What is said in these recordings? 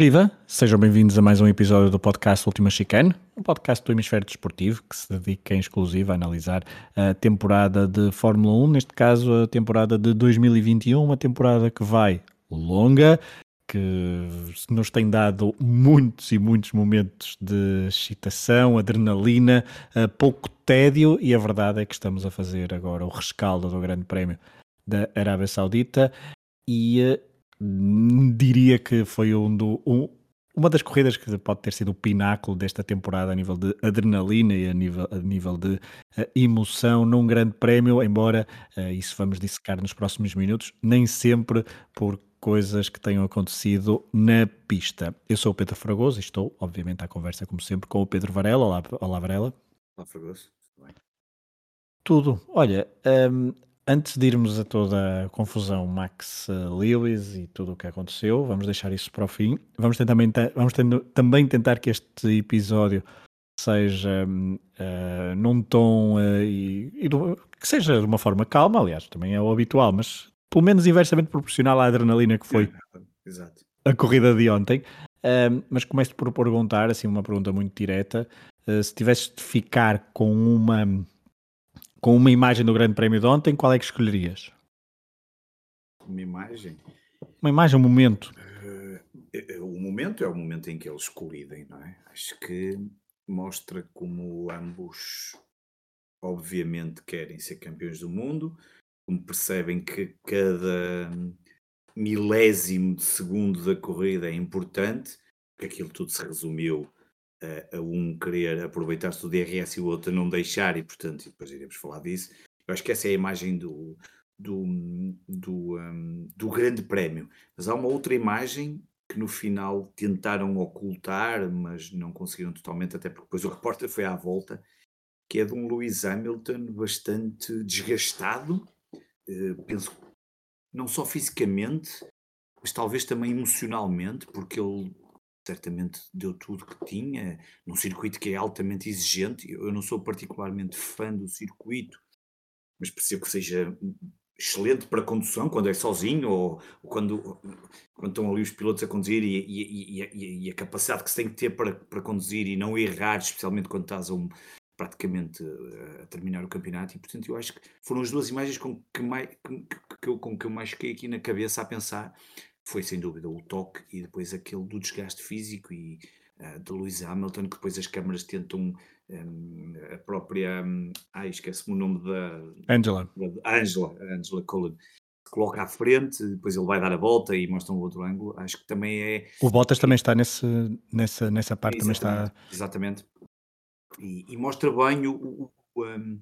Viva! Sejam bem-vindos a mais um episódio do podcast Última Chicane, um podcast do hemisfério desportivo que se dedica em exclusivo a analisar a temporada de Fórmula 1, neste caso a temporada de 2021, uma temporada que vai longa, que nos tem dado muitos e muitos momentos de excitação, adrenalina, pouco tédio e a verdade é que estamos a fazer agora o rescaldo do Grande Prémio da Arábia Saudita e eh, diria que foi um do, um, uma das corridas que pode ter sido o pináculo desta temporada a nível de adrenalina e a nível, a nível de uh, emoção num grande prémio, embora uh, isso vamos dissecar nos próximos minutos, nem sempre por coisas que tenham acontecido na pista. Eu sou o Pedro Fragoso e estou, obviamente, à conversa, como sempre, com o Pedro Varela. Olá, olá Varela. Olá, Fragoso. Tudo bem? Tudo. Olha, um, Antes de irmos a toda a confusão Max eh, Lewis e tudo o que aconteceu, vamos deixar isso para o fim. Vamos, tentar, vamos tendo, também tentar que este episódio seja uh, num tom uh, e, e do, que seja de uma forma calma, aliás, também é o habitual, mas pelo menos inversamente proporcional à adrenalina que foi Exato. a corrida de ontem. Uh, mas começo por perguntar, assim, uma pergunta muito direta: se tivesses de ficar com uma com uma imagem do Grande Prémio de ontem, qual é que escolherias? Uma imagem? Uma imagem, um momento. Uh, o momento é o momento em que eles colidem, não é? Acho que mostra como ambos, obviamente, querem ser campeões do mundo, como percebem que cada milésimo de segundo da corrida é importante, que aquilo tudo se resumiu a, um querer aproveitar-se do DRS e o outro não deixar, e portanto, depois iremos falar disso. Eu acho que essa é a imagem do, do, do, um, do grande prémio. Mas há uma outra imagem que no final tentaram ocultar, mas não conseguiram totalmente, até porque depois o repórter foi à volta, que é de um Lewis Hamilton bastante desgastado, uh, penso não só fisicamente, mas talvez também emocionalmente, porque ele certamente deu tudo que tinha, num circuito que é altamente exigente. Eu não sou particularmente fã do circuito, mas percebo que seja excelente para condução quando é sozinho ou, quando, quando estão ali os pilotos a conduzir e, e, e, e, a capacidade que se tem que ter para, para conduzir e não errar, especialmente quando estás a um, praticamente a terminar o campeonato. E portanto, eu acho que foram as duas imagens com que, mais, que, eu, com que eu mais fiquei aqui na cabeça a pensar foi sem dúvida o toque e depois aquele do desgaste físico e uh, de Lewis Hamilton, que depois as câmaras tentam um, a própria. Um, ai, esquece-me o nome da. Angela. Da, Angela, Angela Cullen. Coloca à frente, depois ele vai dar a volta e mostra um outro ângulo. Acho que também é. O Bottas também está nesse, nessa, nessa parte, exatamente, também está. Exatamente. E, e mostra bem o, o, o, um,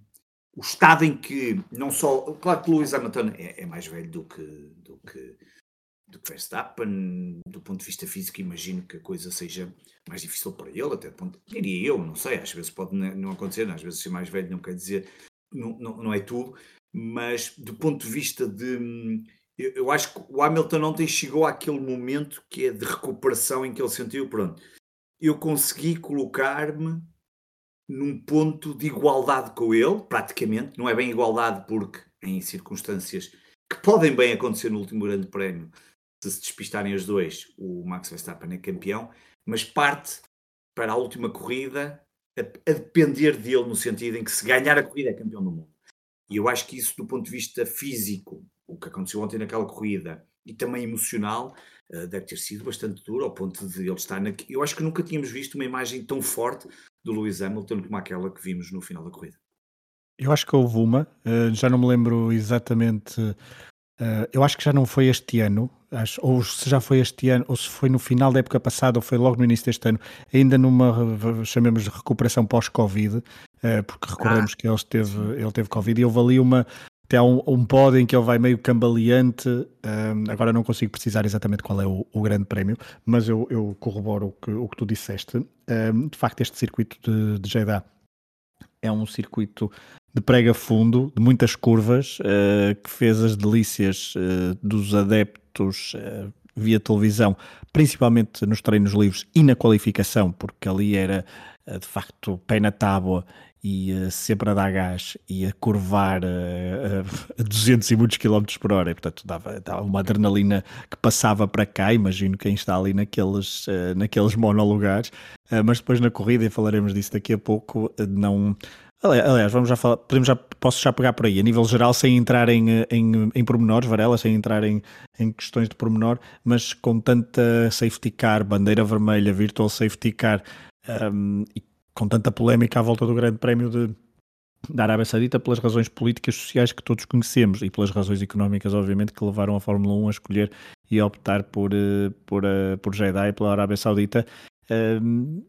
o, estado em que, não só. Claro que Lewis Hamilton é, é mais velho do que, do que do que Verstappen, do ponto de vista físico, imagino que a coisa seja mais difícil para ele, até ponto, diria eu, não sei, às vezes pode não acontecer, às vezes ser mais velho não quer dizer, não, não, não é tudo, mas do ponto de vista de. Eu, eu, acho que o Hamilton ontem chegou àquele momento que é de recuperação em que ele sentiu, pronto, eu consegui colocar-me num ponto de igualdade com ele, praticamente, não é bem igualdade porque em circunstâncias que podem bem acontecer no último grande prémio, se se despistarem os dois, o Max Verstappen é campeão, mas parte para a última corrida a, a, depender dele no sentido em que se ganhar a corrida é campeão do mundo. E eu acho que isso do ponto de vista físico, o que aconteceu ontem naquela corrida, e também emocional, uh, deve ter sido bastante duro ao ponto de ele estar na... Eu acho que nunca tínhamos visto uma imagem tão forte do Lewis Hamilton como aquela que vimos no final da corrida. Eu acho que houve uma, uh, já não me lembro exatamente Uh, eu acho que já não foi este ano, acho, ou se já foi este ano, ou se foi no final da época passada, ou foi logo no início deste ano, ainda numa, chamemos de recuperação pós-Covid, uh, porque recordemos ah. que ele teve, ele teve Covid e houve ali uma, até um, um pódio em que ele vai meio cambaleante, um, eh, agora não consigo precisar exatamente qual é o, o grande prémio, mas eu, eu corroboro o que, o que tu disseste. Um, de facto, este circuito de, de Jeddah é um circuito de prega fundo, de muitas curvas, uh, que fez as delícias uh, dos adeptos uh, via televisão, principalmente nos treinos livres e na qualificação, porque ali era de facto pé na tábua e uh, sempre a dar gás e a curvar uh, a 200 e muitos quilómetros por hora, e, portanto dava, dava, uma adrenalina que passava para cá, imagino quem está ali naqueles, uh, naqueles monolugares, mas depois na corrida, e falaremos disso daqui a pouco, não... Aliás, vamos já falar, podemos já, posso já pegar por aí, a nível geral, sem entrar em, em, em pormenores, Varela, sem entrar em, em questões de pormenor, mas com tanta safety car, bandeira vermelha, virtual safety car, um, e com tanta polémica à volta do Grande Prémio de, da Arábia Saudita pelas razões políticas sociais que todos conhecemos e pelas razões económicas, obviamente, que levaram a Fórmula 1 a escolher e a optar por, eh, por, eh, por Jeddah e pela Arábia Saudita.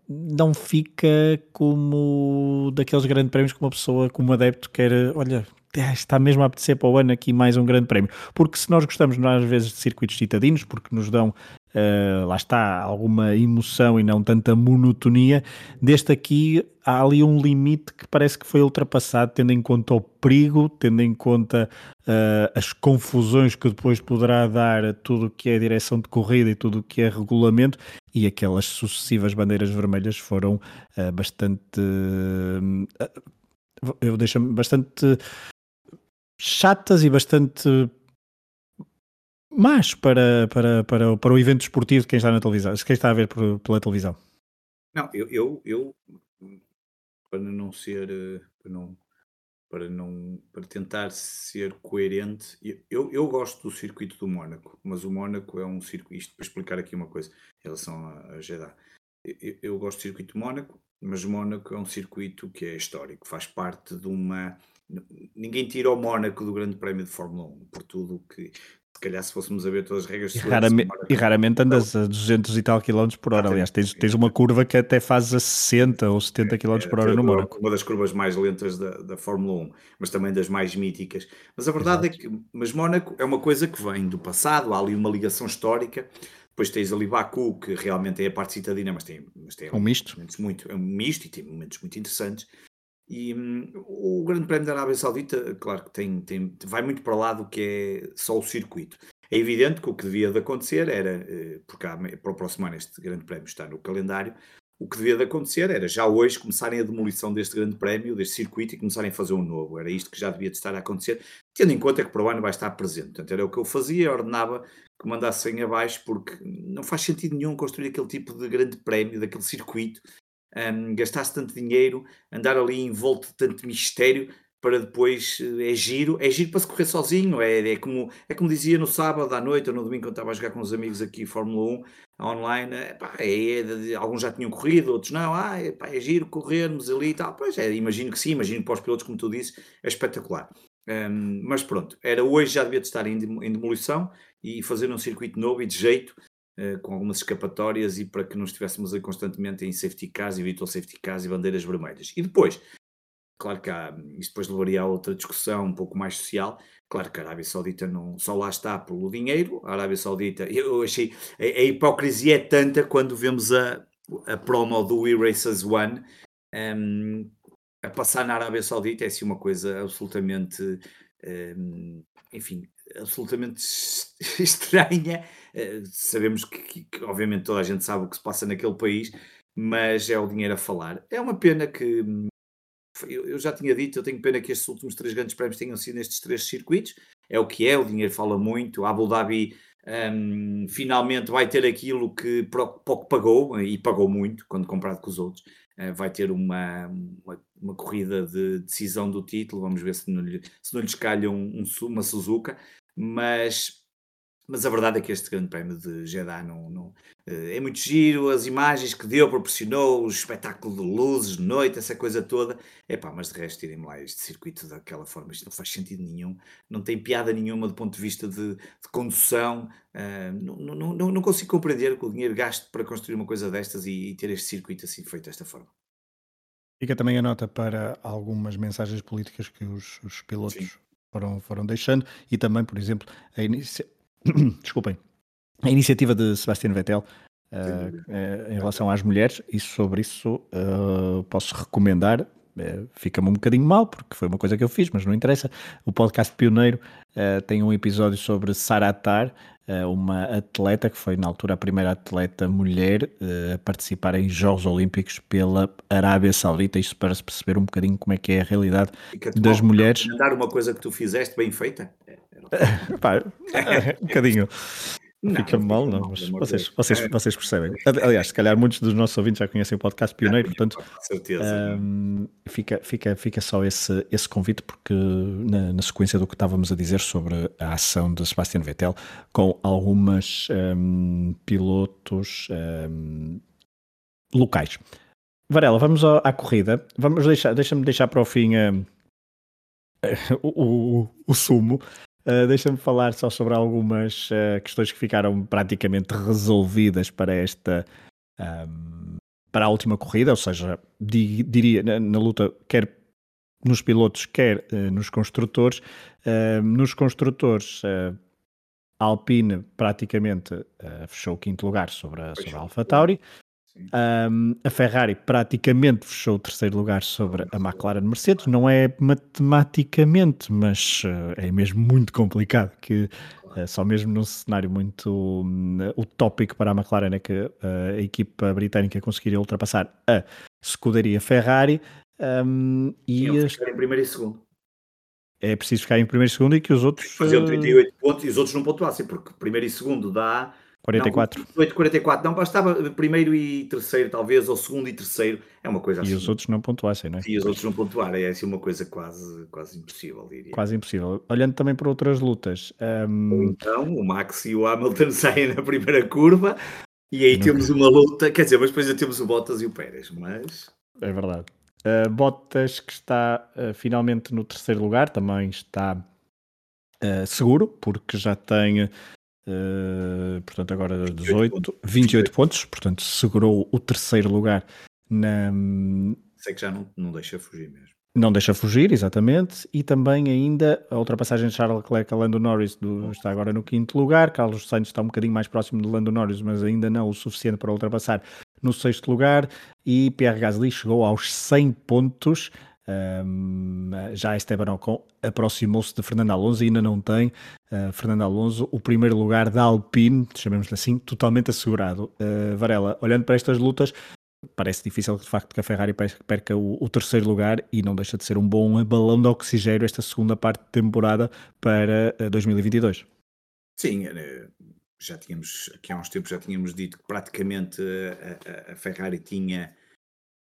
não fica como daqueles grandes prémios que uma pessoa, como adepto, quer, olha, está mesmo a apetecer para o ano aqui mais um grande prémio. Porque se nós gostamos, às vezes, de circuitos citadinos, porque nos dão uh, lá está, alguma emoção e não tanta monotonia. Deste aqui há ali um limite que parece que foi ultrapassado, tendo em conta o perigo, tendo em conta uh, as confusões que depois poderá dar tudo o que é direção de corrida e tudo o que é regulamento, e aquelas sucessivas bandeiras vermelhas foram uh, bastante. eu deixo-me bastante chatas e bastante mas para, para, para, para o evento esportivo de quem está na televisão, quem está a ver por, pela televisão. Não, eu, eu, eu, para não ser, eh, para não, para não, para tentar ser coerente, eu, eu gosto do circuito do Mónaco, mas o Mónaco é um circuito, isto para explicar aqui uma coisa em relação a, Jeddah. Eu, eu gosto do circuito do Mónaco, mas Mónaco é um circuito que é histórico, faz parte de uma, ninguém tira o Mónaco do Grande Prémio de Fórmula 1, por tudo que se calhar se fôssemos a ver todas as regras... E, raramente, e raramente andas a 200 e tal km por hora, aliás, tens, tens uma curva que até faz a 60 ou 70 km é, por hora no Mónaco. Uma das curvas mais lentas da, da Fórmula 1, mas também das mais míticas. Mas a verdade Exato. é que mas Mónaco é uma coisa que vem do passado, há ali uma ligação histórica, depois tens ali Baku, que realmente é a parte citadina, mas tem, mas tem um misto. Muito, é um misto e tem momentos muito interessantes. E hum, o Grande Prémio da Arábia Saudita, claro que tem, tem, vai muito para lá do que é só o circuito. É evidente que o que devia de acontecer era, eh, porque há, para o próximo ano este Grande Prémio está no calendário, o que devia de acontecer era já hoje começarem a demolição deste Grande Prémio, deste circuito e começarem a fazer um novo. Era isto que já devia de estar a acontecer, tendo em conta que para o ano vai estar presente. Portanto, era o que eu fazia, ordenava que mandassem abaixo, porque não faz sentido nenhum construir aquele tipo de grande prémio, daquele circuito, um, gastar-se tanto dinheiro, andar ali envolto de tanto mistério para depois eh, é giro, é giro para se correr sozinho, é, é, como, é como dizia no sábado à noite ou no domingo quando estava a jogar com os amigos aqui Fórmula 1 online, é, pá, é, é, alguns já tinham corrido, outros não, ah, é, pá, é giro corrermos ali e tal, pois é, imagino que sim, imagino que para os pilotos, como tu disse, é espetacular. Um, mas pronto, era hoje já devia de estar em, em demolição e fazer um circuito novo e de jeito com algumas escapatórias e para que não estivéssemos aí constantemente em safety cars e virtual safety cars e bandeiras vermelhas. E depois, claro que há, isto depois levaria a outra discussão um pouco mais social, claro que a Arábia Saudita não só lá está pelo dinheiro, a Arábia Saudita, eu achei, a, a hipocrisia é tanta quando vemos a, a promo do We Races One um, a passar na Arábia Saudita, é assim uma coisa absolutamente, um, enfim, absolutamente estranha. Uh, sabemos que, que, que, obviamente, toda a gente sabe o que se passa naquele país, mas é o dinheiro a falar. É uma pena que. Hum, eu, eu já tinha dito, eu tenho pena que estes últimos três grandes prémios tenham sido nestes três circuitos. É o que é, o dinheiro fala muito. Abu Dhabi um, finalmente vai ter aquilo que pouco pagou, e pagou muito quando comparado com os outros. Uh, vai ter uma, uma, uma, corrida de decisão do título. Vamos ver se não, lhe, se não lhes calha um, um, uma Suzuka mas, mas a verdade é que este grande prémio de Jeddah não, não, eh, é muito giro, as imagens que deu, proporcionou, o espetáculo de luzes, noite, essa coisa toda. Epá, mas de resto, irem lá este circuito daquela forma, isto não faz sentido nenhum, não tem piada nenhuma do ponto de vista de, de condução, uh, não, não, não, não, consigo compreender que o dinheiro gasto para construir uma coisa destas e, e ter este circuito assim feito desta forma. Fica também a nota para algumas mensagens políticas que os, os pilotos Sim foram, foram deixando e também, por exemplo, a inicia... desculpem, a iniciativa de Sebastian Vettel uh, em relação às mulheres, e sobre isso uh, posso recomendar fica-me um bocadinho mal, porque foi uma coisa que eu fiz, mas não interessa. O podcast Pioneiro uh, tem um episódio sobre Saratar, uh, uma atleta que foi na altura a primeira atleta mulher uh, a participar em Jogos Olímpicos pela Arábia Saudita. Isto para se perceber um bocadinho como é que é a realidade das mulheres. Dar uma coisa que tu fizeste bem feita. Pá, um bocadinho. Não, Fica não mal, não, mas vocês, vocês, vocês percebem. Aliás, se calhar muitos dos nossos ouvintes já conhecem o podcast Pioneiro, portanto, certeza, um, fica, fica, fica só esse, esse convite, porque na, na, sequência do que estávamos a dizer sobre a ação de Sebastian Vettel com algumas um, pilotos um, locais. Varela, vamos à, à corrida. Vamos deixar, deixa-me deixar para o fim o, o, o sumo. Uh, Deixa-me falar só sobre algumas uh, questões que ficaram praticamente resolvidas para esta. Um, para a última corrida, ou seja, di, diria na, na, luta, quer nos pilotos, quer uh, nos construtores. nos construtores, a Alpine praticamente fechou o quinto lugar sobre a, sobre a Alpha Tauri. Um, a Ferrari praticamente fechou o terceiro lugar sobre a McLaren Mercedes. Não é matematicamente, mas uh, é mesmo muito complicado. Que uh, só mesmo num cenário muito uh, utópico para a McLaren é que a equipa britânica conseguiria ultrapassar a escuderia Ferrari. Um, e ficar em primeiro e segundo. É preciso ficar em primeiro e segundo e que os outros. Faziam 38 pontos e os outros não pontuassem, porque primeiro e segundo dá 44. Não, 8, 44. Não, bastava primeiro e terceiro, talvez, ou segundo e terceiro. É uma coisa assim. E os outros não pontuassem, não é? E os outros não pontuarem. É assim uma coisa quase, quase impossível, diria. Quase impossível. Olhando também para outras lutas. Um... Então, o Max e o Hamilton saem na primeira curva e aí não temos uma luta. Quer dizer, mas depois já temos o Bottas e o Pérez, mas. É verdade. Uh, Bottas, que está uh, finalmente no terceiro lugar, também está uh, seguro, porque já tem Uh, portanto, agora 18, 28 pontos. 28 pontos, portanto, segurou o terceiro lugar na. Sei que já não, não deixa fugir mesmo. Não deixa fugir, exatamente, e também ainda a ultrapassagem de Charles Leclerc a Lando Norris do, está agora no quinto lugar. Carlos Sainz está um bocadinho mais próximo de Lando Norris, mas ainda não o suficiente para ultrapassar no sexto lugar. E Pierre Gasly chegou aos 100 pontos, um, já Esteban Ocon aproximou-se de Fernando Alonso e ainda não tem uh, Fernando Alonso o primeiro lugar da Alpine, chamemos-lhe assim, totalmente assegurado. Uh, Varela, olhando para estas lutas, parece difícil de facto que a Ferrari perca o, o, terceiro lugar e não deixa de ser um bom balão de oxigênio esta segunda parte de temporada para uh, 2022. Sim, já tínhamos, aqui há uns tempos já tínhamos dito que praticamente a, a, a Ferrari tinha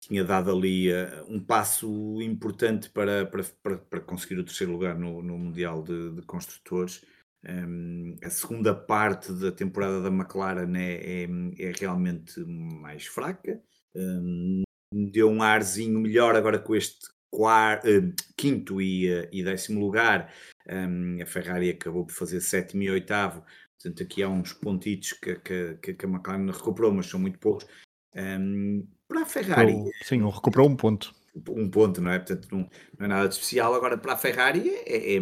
tinha dado ali uh, um passo importante para, para, para, para, conseguir o terceiro lugar no, no Mundial de, de Construtores. Um, a segunda parte da temporada da McLaren é, é, é realmente mais fraca. Um, deu um arzinho melhor agora com este quarto, uh, quinto e, uh, e, décimo lugar. Um, a Ferrari acabou por fazer sétimo e oitavo. Portanto, aqui há uns pontitos que, que, que a McLaren recuperou, mas são muito poucos. Um, para a Ferrari. sim, recuperou um ponto. Um ponto, não é? Portanto, não, não é nada de especial. Agora, para a Ferrari, é, é,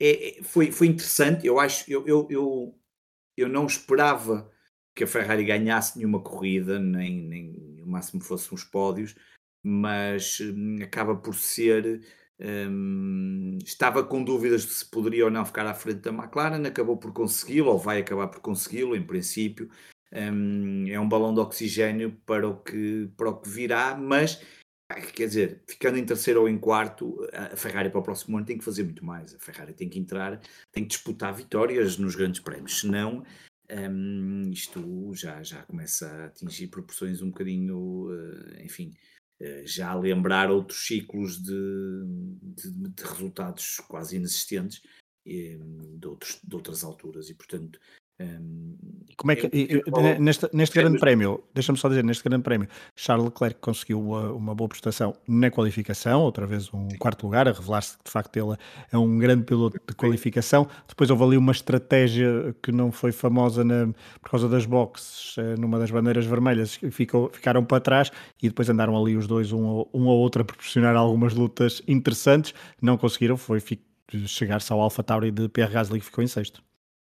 é, é foi, foi interessante. Eu acho, eu, eu, eu, eu não esperava que a Ferrari ganhasse nenhuma corrida, nem, nem o máximo fossem os pódios, mas hum, acaba por ser. Hum, estava com dúvidas de se poderia ou não ficar à frente da McLaren, acabou por consegui-lo, ou vai acabar por consegui-lo, em princípio um, é um balão de oxigênio para o, que, para o que virá, mas quer dizer, ficando em terceiro ou em quarto, a Ferrari para o próximo ano tem que fazer muito mais. A Ferrari tem que entrar, tem que disputar vitórias nos grandes prémios, senão um, isto já, já começa a atingir proporções um bocadinho, uh, enfim, uh, já a lembrar outros ciclos de, de, de resultados quase inexistentes um, de, outros, de outras alturas e, portanto, um, Como é que, eu, neste, neste grande prémio, deixa-me só dizer, neste grande prémio, Charles Leclerc conseguiu uma, uma, boa prestação na qualificação, outra vez um quarto lugar, a revelar-se que de facto ele é um grande piloto de qualificação. Depois houve ali uma estratégia que não foi famosa na, por causa das boxes, eh, numa das bandeiras vermelhas, ficou, ficaram para trás e depois andaram ali os dois, um, um ou outro, a proporcionar algumas lutas interessantes. Não conseguiram, foi chegar-se ao Alpha Tauri de Pierre Gasly que ficou em sexto.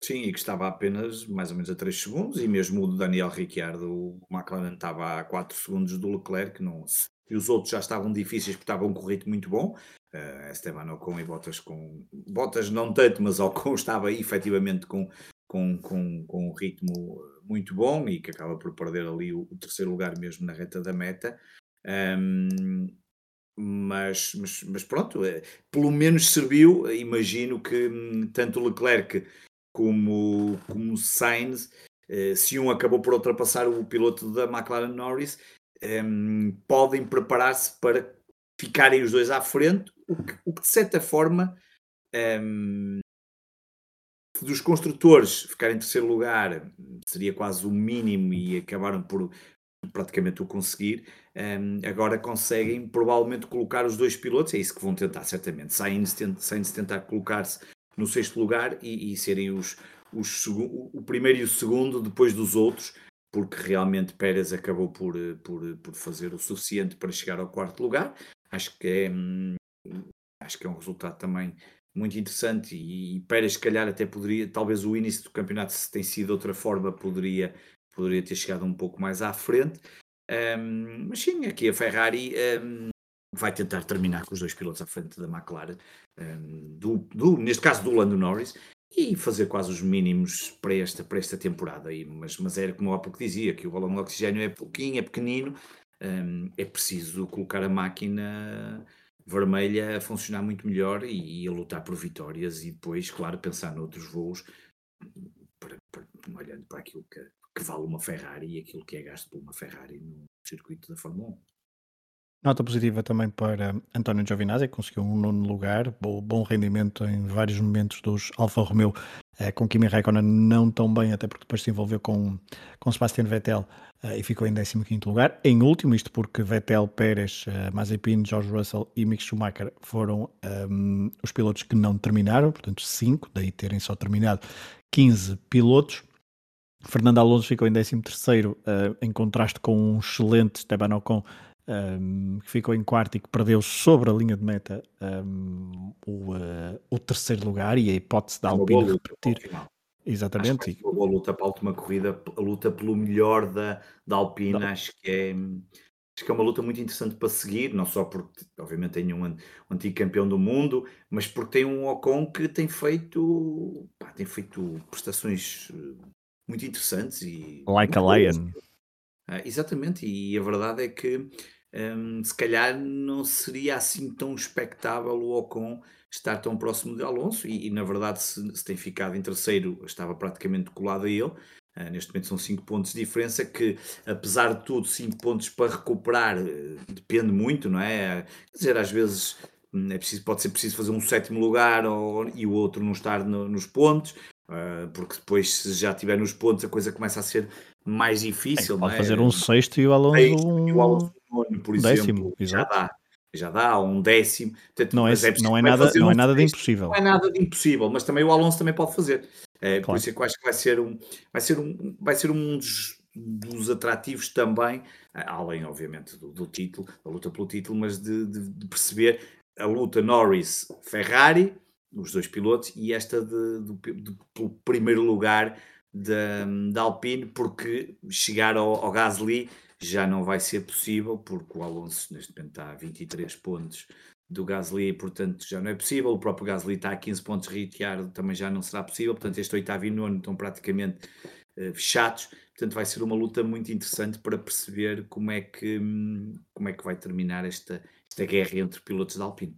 Sim, e que estava apenas mais ou menos a 3 segundos, e mesmo o Daniel Ricciardo, o McLaren estava a 4 segundos do Leclerc, não, e os outros já estavam difíceis porque estavam com um ritmo muito bom. Uh, Esteban Ocon e Bottas com. Bottas não tanto, mas Ocon estava efetivamente com, com, com, com um ritmo muito bom e que acaba por perder ali o, o terceiro lugar mesmo na reta da meta. Um, mas, mas, mas, pronto, é, pelo menos serviu. Imagino que hum, tanto Leclerc como, como Sainz, eh, se um acabou por ultrapassar o piloto da McLaren Norris, um, podem preparar-se para ficarem os dois à frente, o que, o que de certa forma um, dos construtores ficarem em terceiro lugar seria quase o mínimo e acabaram por praticamente o conseguir. Um, agora conseguem provavelmente colocar os dois pilotos, é isso que vão tentar, certamente. Sainz, Sainz tentar colocar-se no sexto lugar e, e serem os, os, o primeiro e o segundo depois dos outros, porque realmente Pérez acabou por, por, por fazer o suficiente para chegar ao quarto lugar. Acho que é, hum, acho que é um resultado também muito interessante e, e Pérez, se calhar, até poderia, talvez o início do campeonato, se tem sido de outra forma, poderia, poderia ter chegado um pouco mais à frente. Um, mas sim, aqui a Ferrari um, vai tentar terminar com os dois pilotos à frente da McLaren, um, do, do, neste caso do Lando Norris, e fazer quase os mínimos para esta, para esta temporada. aí mas, mas era como há pouco dizia, que o balão de oxigênio é pouquinho, é pequenino, um, é preciso colocar a máquina vermelha a funcionar muito melhor e, e, a lutar por vitórias e depois, claro, pensar noutros voos, para, para, olhando para aquilo que, que vale uma Ferrari e aquilo que é gasto por uma Ferrari no circuito da Fórmula 1. Nota positiva também para António Giovinazzi, que conseguiu um nono lugar, bom rendimento em vários momentos dos Alfa Romeo, eh, com Kimi Raikkonen não tão bem, até porque depois se envolveu com, com Sebastian Vettel eh, e ficou em 15 lugar. Em último, isto porque Vettel, Pérez, eh, Mazepin, George Russell e Mick Schumacher foram um, os pilotos que não terminaram, portanto 5, daí terem só terminado 15 pilotos. Fernando Alonso ficou em 13 uh, em contraste com um excelente Esteban Ocon um, que ficou em quarto e que perdeu sobre a linha de meta um, o, uh, o, terceiro lugar e a hipótese da Alpine repetir. Exatamente. Acho que uma boa luta para a última corrida, a luta pelo melhor da, da Alpine, acho que é acho que é uma luta muito interessante para seguir, não só porque obviamente tem um, um antigo campeão do mundo, mas porque tem um Ocon que tem feito pá, tem feito prestações eh, muito interessantes e like a lion. Ah, exatamente, e a verdade é que um, se calhar não seria assim tão expectável o Ocon estar tão próximo de Alonso e, e na verdade se, se, tem ficado em terceiro estava praticamente colado a ele uh, neste momento são 5 pontos de diferença que apesar de tudo 5 pontos para recuperar uh, depende muito, não é? Quer dizer, às vezes hum, é preciso, pode ser preciso fazer um sétimo lugar ou, e o outro não estar no, nos pontos uh, porque depois se já estiver nos pontos a coisa começa a ser mais difícil. É, pode é? fazer um sexto e o Alonso, um... o Alonso nono, por décimo, exemplo, já dá. Já dá, um décimo. Portanto, não é, é não é nada, não é nada de impossível. Não é nada de impossível, mas também o Alonso também pode fazer. É, claro. Por isso é que eu acho que vai ser um, vai ser um, vai ser um dos, dos atrativos também, além, obviamente, do, do título, da luta pelo título, mas de, de, de perceber a luta Norris-Ferrari, os dois pilotos, e esta de, de, pelo primeiro lugar da, da Alpine, porque chegar ao, ao Gasly já não vai ser possível, porque o Alonso neste momento está a 23 pontos do Gasly, portanto já não é possível. O próprio Gasly está a 15 pontos, Ricciardo também já não será possível. Portanto, este oitavo e nono estão praticamente uh, fechados. Portanto, vai ser uma luta muito interessante para perceber como é que, hum, como é que vai terminar esta, esta guerra entre pilotos da Alpine.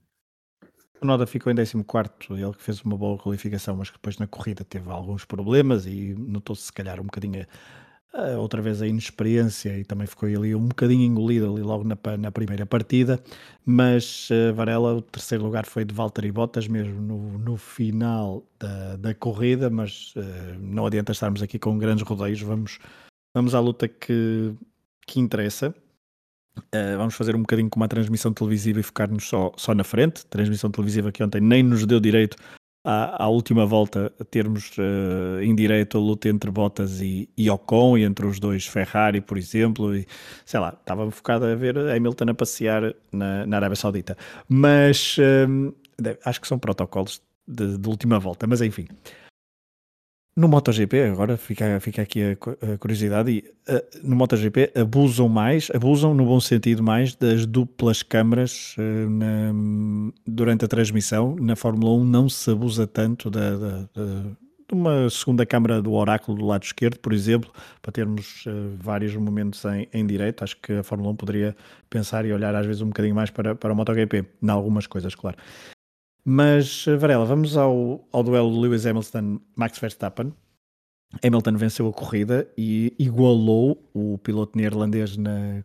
O Noda ficou em 14, ele que fez uma boa qualificação, mas que depois na corrida teve alguns problemas e notou-se se calhar um bocadinho uh, outra vez a inexperiência e também ficou ali um bocadinho engolido ali logo na, na primeira partida. Mas uh, Varela, o terceiro lugar foi de Valtteri Bottas, mesmo no, no final da, da corrida. Mas uh, não adianta estarmos aqui com grandes rodeios, vamos, vamos à luta que, que interessa. Vamos fazer um bocadinho com uma transmissão televisiva e focar-nos só, só na frente. Transmissão televisiva que ontem nem nos deu direito à, à última volta termos uh, em direito a luta entre Bottas e, e, Ocon e entre os dois Ferrari, por exemplo. E, sei lá, estava focado a ver Hamilton a passear na, na Arábia Saudita. Mas uh, acho que são protocolos de, de última volta, mas enfim. No MotoGP, agora fica, fica aqui a, curiosidade, e, uh, no MotoGP abusam mais, abusam no bom sentido mais das duplas câmaras uh, na, durante a transmissão. Na Fórmula 1 não se abusa tanto da, da, da, de uma segunda câmara do oráculo do lado esquerdo, por exemplo, para termos uh, vários momentos em, em. Acho que a Fórmula 1 poderia pensar e olhar às vezes um bocadinho mais para, para o MotoGP, em algumas coisas, claro. Mas, Varela, vamos ao, ao duelo Lewis Hamilton-Max Verstappen. Hamilton venceu a corrida e igualou o piloto neerlandês na,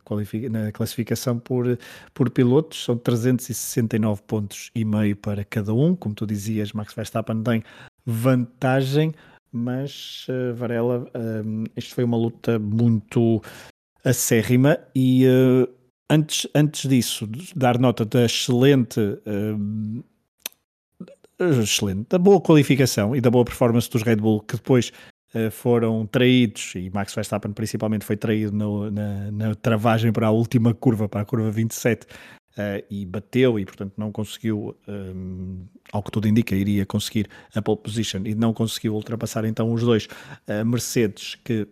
na, classificação por, por pilotos. São 369 pontos e meio para cada um. Como tu dizias, Max Verstappen tem vantagem, mas uh, Varela, uh, isto foi uma luta muito acérrima e uh, antes, antes disso, dar nota da excelente excelente, da boa qualificação e da boa performance dos Red Bull, que depois uh, foram traídos, e Max Verstappen principalmente foi traído no, na, na, travagem para a última curva, para a curva 27, uh, eh, e bateu e portanto não conseguiu, um, eh, ao que tudo indica, iria conseguir a pole position e não conseguiu ultrapassar então os dois. Uh, Mercedes que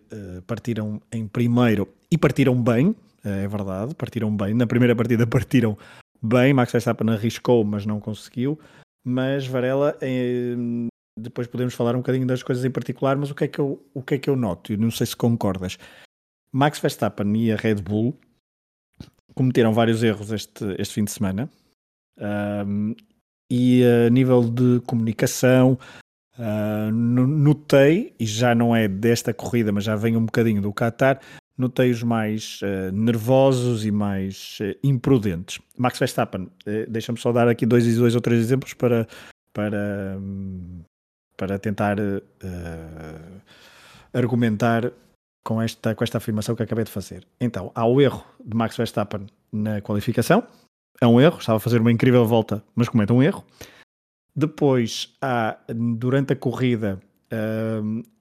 partiram em primeiro e partiram bem, é verdade, partiram bem, na primeira partida partiram bem, Max Verstappen arriscou, mas não conseguiu. Mas Varela, eh, depois podemos falar um bocadinho das coisas em particular, mas o que é que eu, o que é que eu noto? Eu não sei se concordas. Max Verstappen e a Red Bull cometeram vários erros este, este fim de semana. Um, e a nível de comunicação, uh, notei, e já não é desta corrida, mas já vem um bocadinho do Qatar, notei-os mais uh, nervosos e mais uh, imprudentes. Max Verstappen, uh, deixa-me só dar aqui dois, dois ou três exemplos para, para, um, para tentar argumentar com esta, com esta afirmação que acabei de fazer. Então, há o erro de Max Verstappen na qualificação, é um erro, estava a fazer uma incrível volta, mas comete um erro. Depois, há, durante a corrida,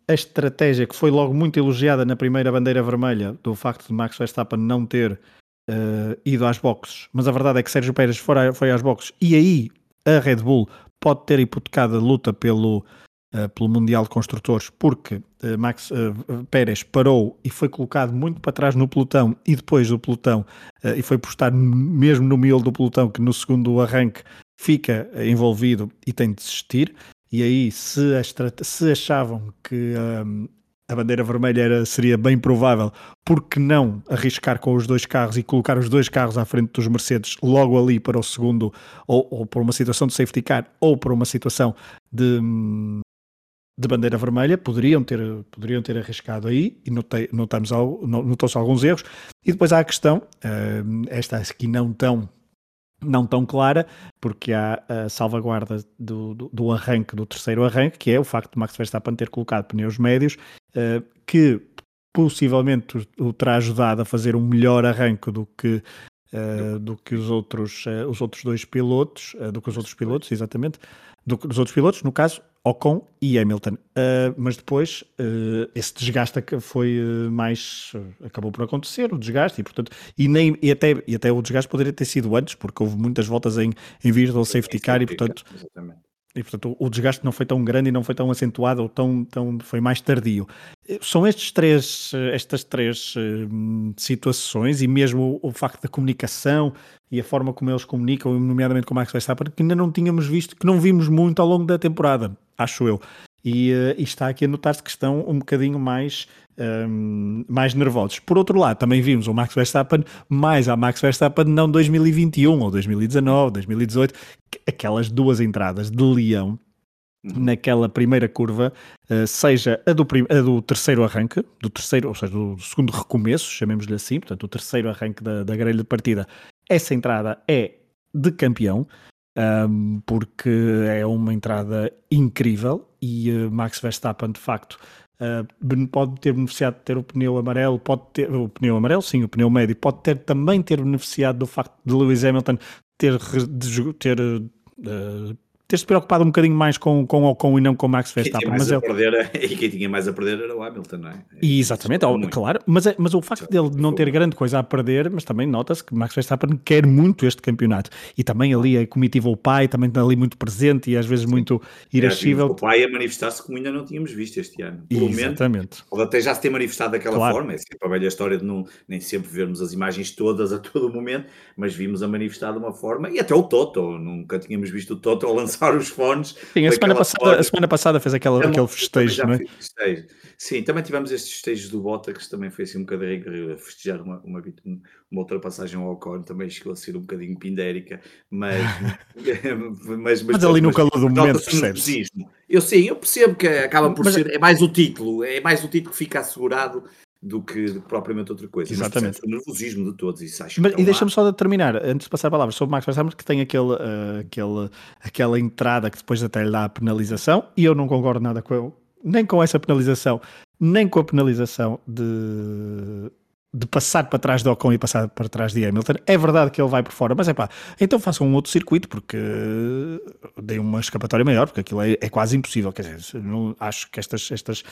a estratégia que foi logo muito elogiada na primeira bandeira vermelha do facto de Max Verstappen não ter uh, ido às boxes, mas a verdade é que Sérgio Pérez foi, foi às boxes. E aí a Red Bull pode ter hipotecado a luta pelo, uh, pelo Mundial de Construtores porque uh, Max Pérez parou e foi colocado muito para trás no pelotão e depois do pelotão e foi por estar mesmo no miolo do pelotão que no segundo arranque fica envolvido e tem de desistir e aí, se, se achavam que um, a bandeira vermelha era, seria bem provável, por que não arriscar com os dois carros e colocar os dois carros à frente dos Mercedes logo ali para o segundo, ou, ou por uma situação de safety car, ou por uma situação de, hum, de bandeira vermelha, poderiam ter, poderiam ter arriscado aí, e notei, notamos, notou-se alguns erros. E depois há a questão, hum, esta aqui não tão não tão clara, porque há a salvaguarda do, do, do, arranque, do terceiro arranque, que é o facto de Max Verstappen ter colocado pneus médios, uh, que possivelmente o, terá ajudado a fazer um melhor arranque do que, uh, do que os outros, uh, os outros dois pilotos, do que os outros pilotos, exatamente, do, dos outros pilotos, no caso, Ocon e Hamilton. Uh, mas depois uh, esse desgaste foi uh, mais. acabou por acontecer, o desgaste, e portanto. E, nem, e, até, e até o desgaste poderia ter sido antes, porque houve muitas voltas em, em virtual safety car, e portanto. Exatamente e portanto o desgaste não foi tão grande e não foi tão acentuado ou tão, tão foi mais tardio. São estes três, estas três uh, situações e mesmo o, o, facto da comunicação e a forma como eles comunicam, nomeadamente com o Max Verstappen, que ainda não tínhamos visto, que não vimos muito ao longo da temporada, acho eu. E, uh, e está aqui a notar-se que estão um bocadinho mais, um, mais nervosos. Por outro lado, também vimos o Max Verstappen mais a Max Verstappen não 2021 ou 2019, 2018, aquelas duas entradas de leão uhum. naquela primeira curva, uh, seja a do, a do, terceiro arranque, do terceiro, ou seja, do segundo recomeço, chamemos-lhe assim, portanto, o terceiro arranque da, da grelha de partida, essa entrada é de campeão um, porque é uma entrada incrível e uh, Max Verstappen de facto uh, pode ter beneficiado de ter o pneu amarelo, pode ter o pneu amarelo, sim, o pneu médio, pode ter também ter beneficiado do facto de Lewis Hamilton ter, ter uh, ter-se preocupado um bocadinho mais com, com o Ocon e não com o Max Verstappen. Mas ele... perder, e quem tinha mais a perder era o Hamilton, não é? E exatamente, ó, claro, mas, é, mas o facto dele não ter grande coisa a perder, mas também nota-se que Max Verstappen quer muito este campeonato. E também ali a comitiva o pai, também está ali muito presente e às vezes muito irascível. O pai a manifestar-se como ainda não tínhamos visto este ano. Pelo exatamente. Ou até já se ter manifestado daquela claro. forma, é sempre a velha história de não, nem sempre vermos as imagens todas a todo momento, mas vimos a manifestar de uma forma, e até o Toto, nunca tínhamos visto o Toto a lançar os fones Sim, a semana, passada, a semana passada fez aquela, aquele festejo, não é? Festejo. Sim, também tivemos estes festejos do Bottas, também foi assim um bocadinho a festejar uma, uma, uma ultrapassagem ao Ocon, também chegou a ser um bocadinho pindérica, mas... mas, mas, mas, ali no calor do momento percebes. Eu sim, eu percebo que acaba por mas, ser, é mais o título, é mais o título que fica assegurado do que, propriamente outra coisa. Exatamente. o nervosismo de todos, isso acho Mas, E deixa-me só de terminar, antes de passar a palavra, sobre o Max Verstappen, que tem aquele, uh, aquele, aquela entrada que depois até lhe dá a penalização, e eu não concordo nada com nem com essa penalização, nem com a penalização de, de passar para trás de Ocon e passar para trás de Hamilton. É verdade que ele vai por fora, mas é pá, então façam um outro circuito, porque dei uma escapatória maior, porque aquilo é, é quase impossível. Quer dizer, não, acho que estas, estas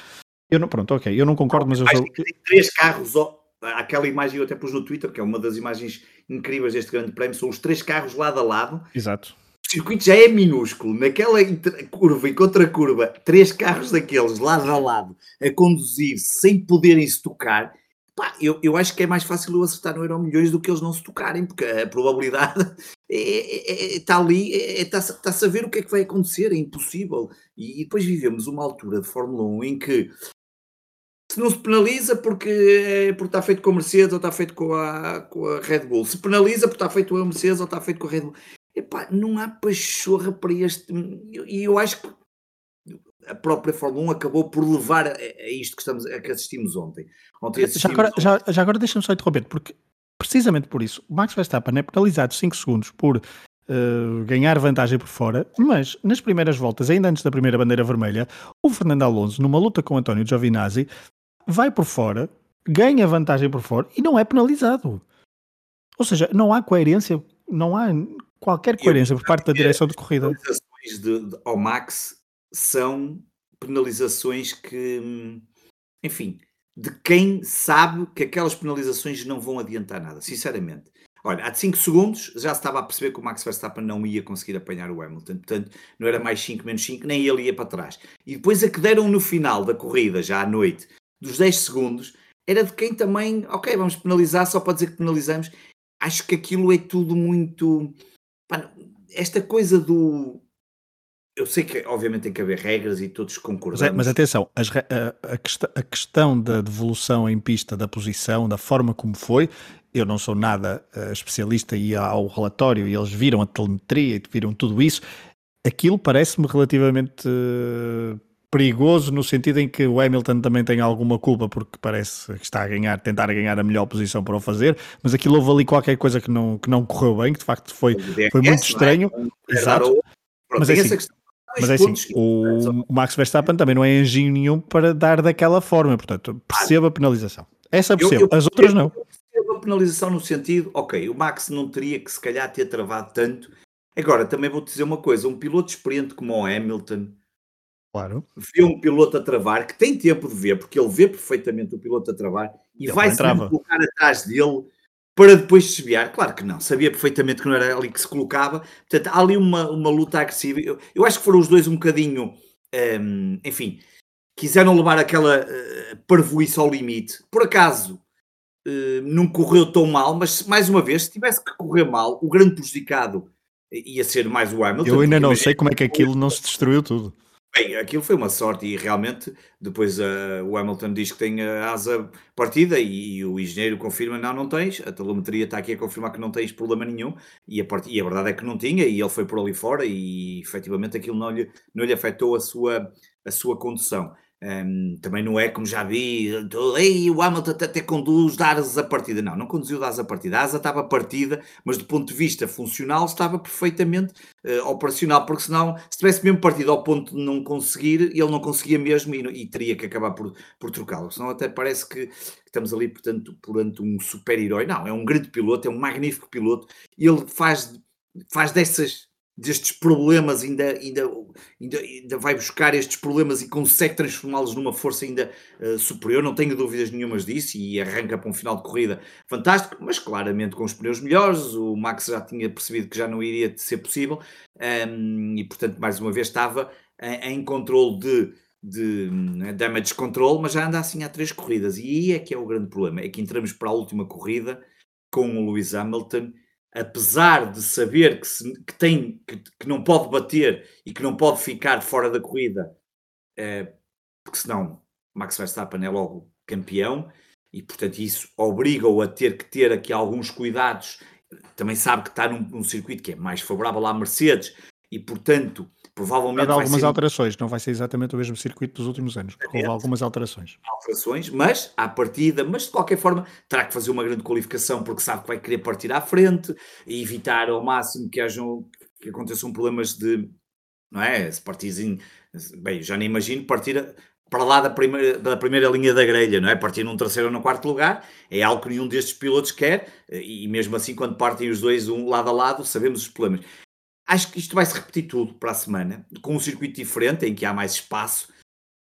eu não, pronto, ok, eu não concordo, mas eu sou... Tem três carros, aquela imagem eu até pus no Twitter, que é uma das imagens incríveis deste grande prémio, são os três carros lado a lado. Exato. O circuito já é minúsculo, naquela curva e contra curva, três carros daqueles lado a lado a conduzir sem poderem se tocar. Pá, eu, eu acho que é mais fácil eu acertar no Euro Milhões do que eles não se tocarem, porque a probabilidade está é, é, é, tá ali, está é, tá a saber o que é que vai acontecer, é impossível. E, e, depois vivemos uma altura de Fórmula 1 em que se não se penaliza porque, é, porque está feito com a Mercedes ou está feito com a, com a Red Bull. Se penaliza porque está feito com a Mercedes ou está feito com a Red Bull. Epá, não há pachorra para este. E eu acho que a própria Fórmula 1 acabou por levar a, a isto que, estamos, a que assistimos ontem. ontem assistimos já agora, ontem. Já, já agora deixa-me só interromper, porque precisamente por isso, o Max Verstappen é penalizado 5 segundos por uh, ganhar vantagem por fora, mas nas primeiras voltas, ainda antes da primeira bandeira vermelha, o Fernando Alonso, numa luta com António Giovinazzi, vai por fora, ganha vantagem por fora e não é penalizado. Ou seja, não há coerência, não há qualquer coerência por parte da direção de corrida. As penalizações de, de, ao Max são penalizações que, enfim, de quem sabe que aquelas penalizações não vão adiantar nada, sinceramente. Olha, há 5 segundos já se estava a perceber que o Max Verstappen não ia conseguir apanhar o Hamilton, portanto não era mais 5 menos 5, nem ele ia para trás. E depois a que deram no final da corrida, já à noite, dos 10 segundos, era de quem também, ok, vamos penalizar só para dizer que penalizamos. Acho que aquilo é tudo muito. esta coisa do. Eu sei que, obviamente, tem que haver regras e todos concordamos. Mas, é, mas atenção, as, a, a, questão, a, questão da devolução em pista da posição, da forma como foi, eu não sou nada uh, especialista e ao relatório e eles viram a telemetria e viram tudo isso. Aquilo parece-me relativamente uh, perigoso no sentido em que o Hamilton também tem alguma culpa porque parece que está a ganhar, tentar ganhar a melhor posição para o fazer, mas aquilo houve ali qualquer coisa que não, que não correu bem, que de facto foi, foi muito é? estranho. Exato. Mas é assim, mas é assim, o, o Max Verstappen também não é engenho nenhum para dar daquela forma, portanto, perceba a penalização. Essa percebo, as outras não uma penalização no sentido, ok, o Max não teria que se calhar ter travado tanto. Agora, também vou dizer uma coisa: um piloto experiente como o Hamilton claro. vê um piloto a travar, que tem tempo de ver, porque ele vê perfeitamente o piloto a travar e ele vai se colocar atrás dele para depois desviar. Claro que não, sabia perfeitamente que não era ali que se colocava. Portanto, há ali uma, uma luta agressiva. Eu, eu acho que foram os dois um bocadinho, um, enfim, quiseram levar aquela uh, parvoíce ao limite. Por acaso, eh, não correu tão mal, mas mais uma vez, se tivesse que correr mal, o grande prejudicado ia ser mais o Hamilton. Eu ainda não sei como é que aquilo não se destruiu tudo. Bem, aquilo foi uma sorte e realmente depois uh, o Hamilton diz que tem a asa partida e, e, o engenheiro confirma não, não tens, a telemetria está aqui a confirmar que não tens problema nenhum e a, part... e a verdade é que não tinha e ele foi por ali fora e efetivamente aquilo não lhe, não lhe afetou a sua, a sua condução. Um, também não é como já vi, Ei, o Hamilton até conduz da asas a partida. Não, não conduziu da asa a partida. A asa estava partida, mas do ponto de vista funcional estava perfeitamente uh, operacional, porque senão, se tivesse mesmo partido ao ponto de não conseguir, ele não conseguia mesmo e, e teria que acabar por, por trocá-lo. Senão até parece que estamos ali, portanto, perante um super-herói. Não, é um grande piloto, é um magnífico piloto. Ele faz, faz dessas destes problemas, ainda, ainda, ainda, ainda vai buscar estes problemas e consegue transformá-los numa força ainda uh, superior, não tenho dúvidas nenhumas disso, e arranca para um final de corrida fantástico, mas claramente com os pneus melhores, o Max já tinha percebido que já não iria ser possível, um, e portanto mais uma vez estava em, em controle de, de né, damage control, mas já anda assim há três corridas, e aí é que é o grande problema, é que entramos para a última corrida com o Lewis Hamilton, apesar de saber que, se, que tem que, que, não pode bater e que não pode ficar fora da corrida, eh, porque senão Max Verstappen é logo campeão e portanto isso obriga-o a ter que ter aqui alguns cuidados. Também sabe que está num, num circuito que é mais favorável à Mercedes e portanto provavelmente. Há algumas ser... alterações, não vai ser exatamente o mesmo circuito dos últimos anos, porque houve algumas alterações. Alterações, mas à partida, mas de qualquer forma terá que fazer uma grande qualificação porque sabe que vai querer partir à frente e evitar ao máximo que hajam que aconteçam problemas de não é? Se bem, já nem imagino partir para lá da primeira, da primeira linha da grelha, não é? Partir num terceiro ou no quarto lugar é algo que nenhum destes pilotos quer, e mesmo assim, quando partem os dois um lado a lado, sabemos os problemas. Acho que isto vai se repetir tudo para a semana, com um circuito diferente, em que há mais espaço,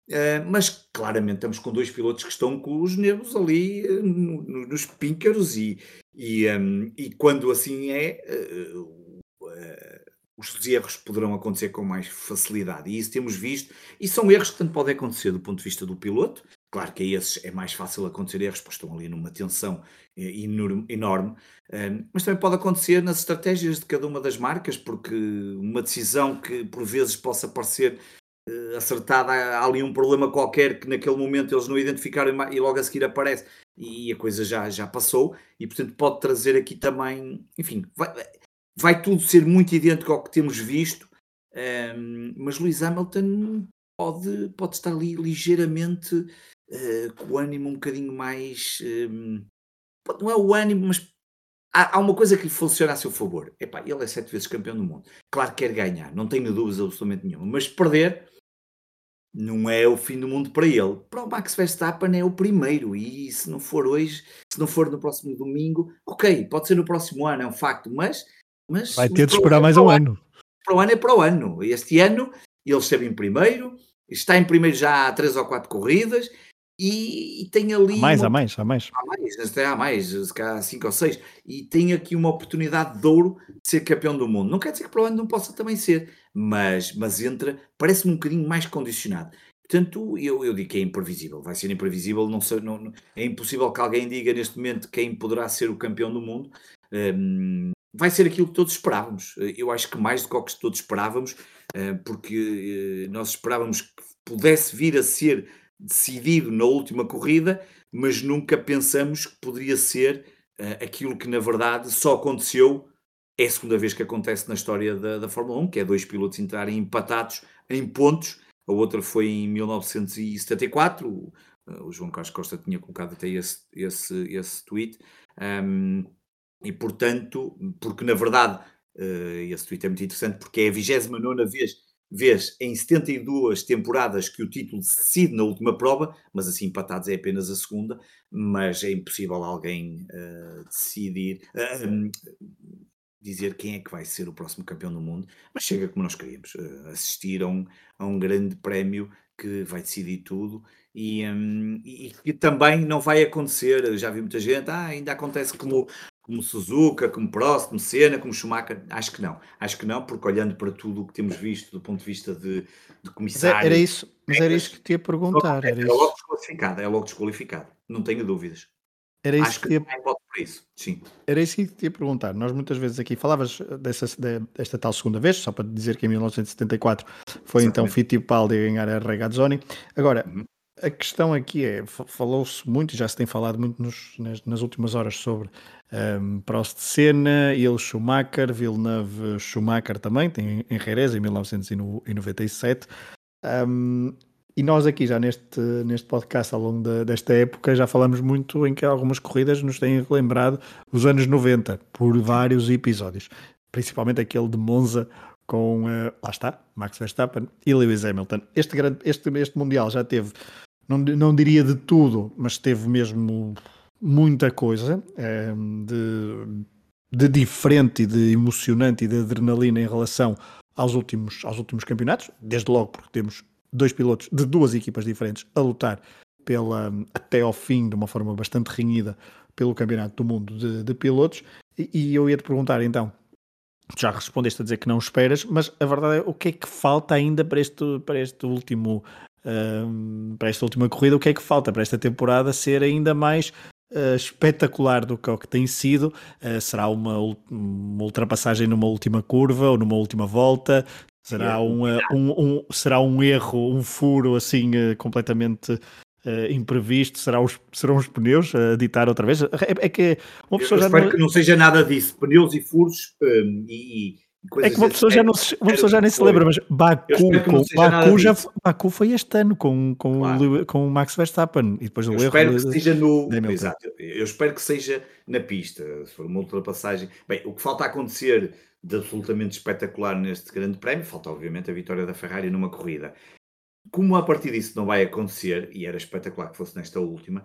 uh, mas claramente estamos com dois pilotos que estão com os nervos ali no, nos píncaros e, e, um, e, quando assim é, uh, os erros poderão acontecer com mais facilidade. E isso temos visto, e são erros que tanto podem acontecer do ponto de vista do piloto, Claro que a esses é mais fácil acontecer erros, porque estão ali numa tensão eh, enorme, mas também pode acontecer nas estratégias de cada uma das marcas, porque uma decisão que por vezes possa parecer eh, acertada, há ali um problema qualquer que naquele momento eles não identificaram e logo a seguir aparece. E a coisa já, já passou, e portanto pode trazer aqui também, enfim, vai, vai tudo ser muito idêntico ao que temos visto, mas Lewis Hamilton pode, pode estar ali ligeiramente uh, com o ânimo um bocadinho mais. Um, não é o ânimo, mas há, há, uma coisa que lhe funciona a seu favor. Epá, ele é sete vezes campeão do mundo. Claro que quer ganhar, não tenho dúvidas absolutamente nenhuma, mas perder não é o fim do mundo para ele. Para o Max Verstappen é o primeiro, e se não for hoje, se não for no próximo domingo, ok, pode ser no próximo ano, é um facto, mas. mas Vai ter de esperar mais um ano. Para o ano é para o ano. Este ano ele esteve em primeiro, está em primeiro já há três ou quatro corridas e, e tem ali. Há mais, uma... há mais, há mais. Há mais, até há mais, há cinco ou seis. E tem aqui uma oportunidade de ouro de ser campeão do mundo. Não quer dizer que ano não possa também ser, mas, mas entra, parece-me um bocadinho mais condicionado. Portanto, eu, eu digo que é imprevisível, vai ser imprevisível, não, sei, não, é impossível que alguém diga neste momento quem poderá ser o campeão do mundo. Um, vai ser aquilo que todos esperávamos. Eu acho que mais do que o que todos esperávamos, uh, porque uh, nós esperávamos que pudesse vir a ser decidido na última corrida, mas nunca pensamos que poderia ser uh, aquilo que na verdade só aconteceu. É a segunda vez que acontece na história da, da Fórmula 1, que é dois pilotos entrarem empatados em pontos. A outra foi em 1974. O, uh, o João Carlos Costa tinha colocado até esse, esse, esse tweet. Um, e portanto, porque na verdade, uh, esse tweet é muito interessante, porque é a 29 vez vez em 72 temporadas que o título se decide na última prova, mas assim empatados é apenas a segunda, mas é impossível alguém uh, decidir, uh, um, dizer quem é que vai ser o próximo campeão do mundo, mas chega como nós queríamos, uh, assistir a um, a um grande prémio que vai decidir tudo e, um, e, que também não vai acontecer, já vi muita gente, ah, ainda acontece como como Suzuka, como Prost, como Senna, como Schumacher? Acho que não. Acho que não, porque olhando para tudo o que temos visto do ponto de vista de, de comissário... Era isso, mas era isso que te ia perguntar. Era, era logo desqualificado, é logo desqualificado. Não tenho dúvidas. Era isso Acho que, que ia... por isso, sim. Era isso que te ia perguntar. Nós muitas vezes aqui falavas dessa, desta tal segunda vez, só para dizer que em 1974 foi Exatamente. então Fittipaldi a ganhar a Regazzoni. Agora, uhum. A questão aqui é, falou-se muito, já se tem falado muito nos, nas, nas, últimas horas sobre um, Prost Senna, ele Schumacher, Villeneuve Schumacher também, tem em Jerez em 1997. Um, e nós aqui já neste, neste podcast ao longo de, desta época já falamos muito em que algumas corridas nos têm lembrado os anos 90 por vários episódios, principalmente aquele de Monza com, uh, lá está, Max Verstappen e Lewis Hamilton. Este, grande, este, este Mundial já teve não, não diria de tudo, mas teve mesmo muita coisa. É, de, de diferente e de emocionante e de adrenalina em relação aos últimos, aos últimos campeonatos, desde logo porque temos dois pilotos de duas equipas diferentes a lutar pela, até ao fim, de uma forma bastante renhida, pelo Campeonato do Mundo de, de Pilotos. E, e eu ia te perguntar então, já respondeste a dizer que não esperas, mas a verdade é o que é que falta ainda para este, para este último um, para esta última corrida, o que é que falta para esta temporada ser ainda mais uh, espetacular do que o que tem sido? Uh, será uma, uma, ultrapassagem numa última curva ou numa última volta? Será um, uh, um, um, será um erro, um furo assim completamente Uh, imprevisto, será os, serão os pneus a ditar outra vez? É, é que uma pessoa Eu já espero não... que não seja nada disso, pneus e furos um, e, é que uma pessoa já, não se, uma pessoa já nem se lembra, mas Baku, com, Baku, já, Baku foi este ano com, com, claro. com o Max Verstappen e depois o eu espero que seja no exato, eu espero que seja na pista, se for uma ultrapassagem. Bem, o que falta acontecer de absolutamente espetacular neste grande prémio, falta obviamente a vitória da Ferrari numa corrida. Como a partir disso não vai acontecer, e era espetacular que fosse nesta última,